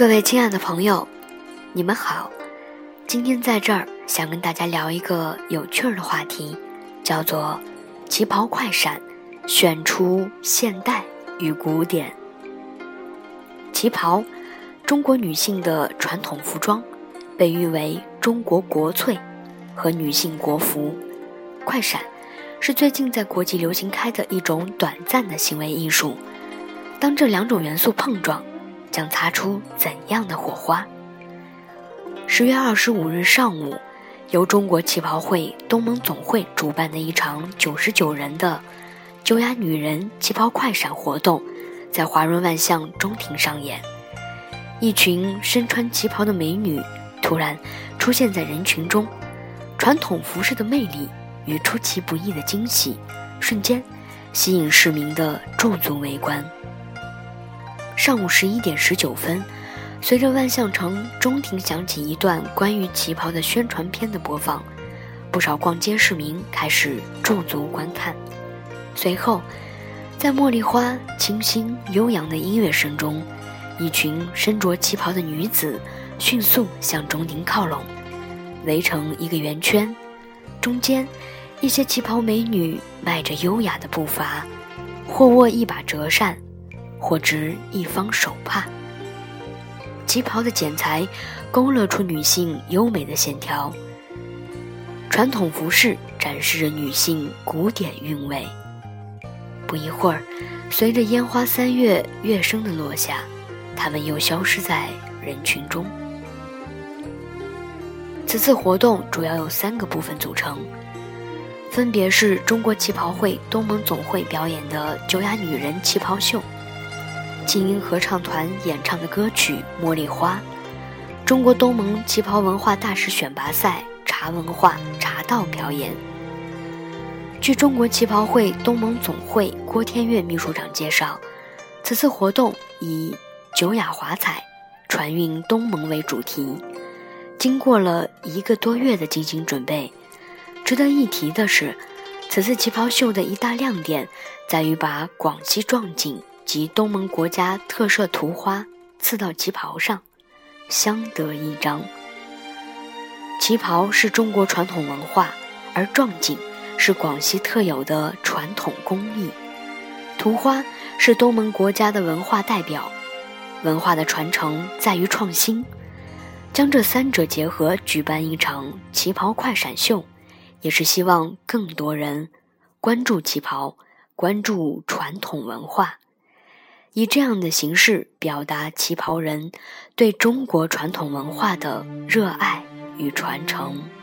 各位亲爱的朋友，你们好。今天在这儿想跟大家聊一个有趣儿的话题，叫做“旗袍快闪”，选出现代与古典。旗袍，中国女性的传统服装，被誉为中国国粹和女性国服。快闪，是最近在国际流行开的一种短暂的行为艺术。当这两种元素碰撞。将擦出怎样的火花？十月二十五日上午，由中国旗袍会东盟总会主办的一场九十九人的“九雅女人旗袍快闪”活动，在华润万象中庭上演。一群身穿旗袍的美女突然出现在人群中，传统服饰的魅力与出其不意的惊喜，瞬间吸引市民的驻足围观。上午十一点十九分，随着万象城中庭响起一段关于旗袍的宣传片的播放，不少逛街市民开始驻足观看。随后，在茉莉花清新悠扬的音乐声中，一群身着旗袍的女子迅速向中庭靠拢，围成一个圆圈。中间，一些旗袍美女迈着优雅的步伐，或握一把折扇。或执一方手帕，旗袍的剪裁勾勒出女性优美的线条。传统服饰展示着女性古典韵味。不一会儿，随着烟花三月乐声的落下，她们又消失在人群中。此次活动主要有三个部分组成，分别是中国旗袍会东盟总会表演的九雅女人旗袍秀。精英合唱团演唱的歌曲《茉莉花》，中国东盟旗袍文化大使选拔赛茶文化茶道表演。据中国旗袍会东盟总会郭天岳秘书长介绍，此次活动以“九雅华彩，传运东盟”为主题，经过了一个多月的精心准备。值得一提的是，此次旗袍秀的一大亮点在于把广西壮景。及东盟国家特色图花刺到旗袍上，相得益彰。旗袍是中国传统文化，而壮锦是广西特有的传统工艺。图花是东盟国家的文化代表，文化的传承在于创新。将这三者结合，举办一场旗袍快闪秀，也是希望更多人关注旗袍，关注传统文化。以这样的形式表达旗袍人对中国传统文化的热爱与传承。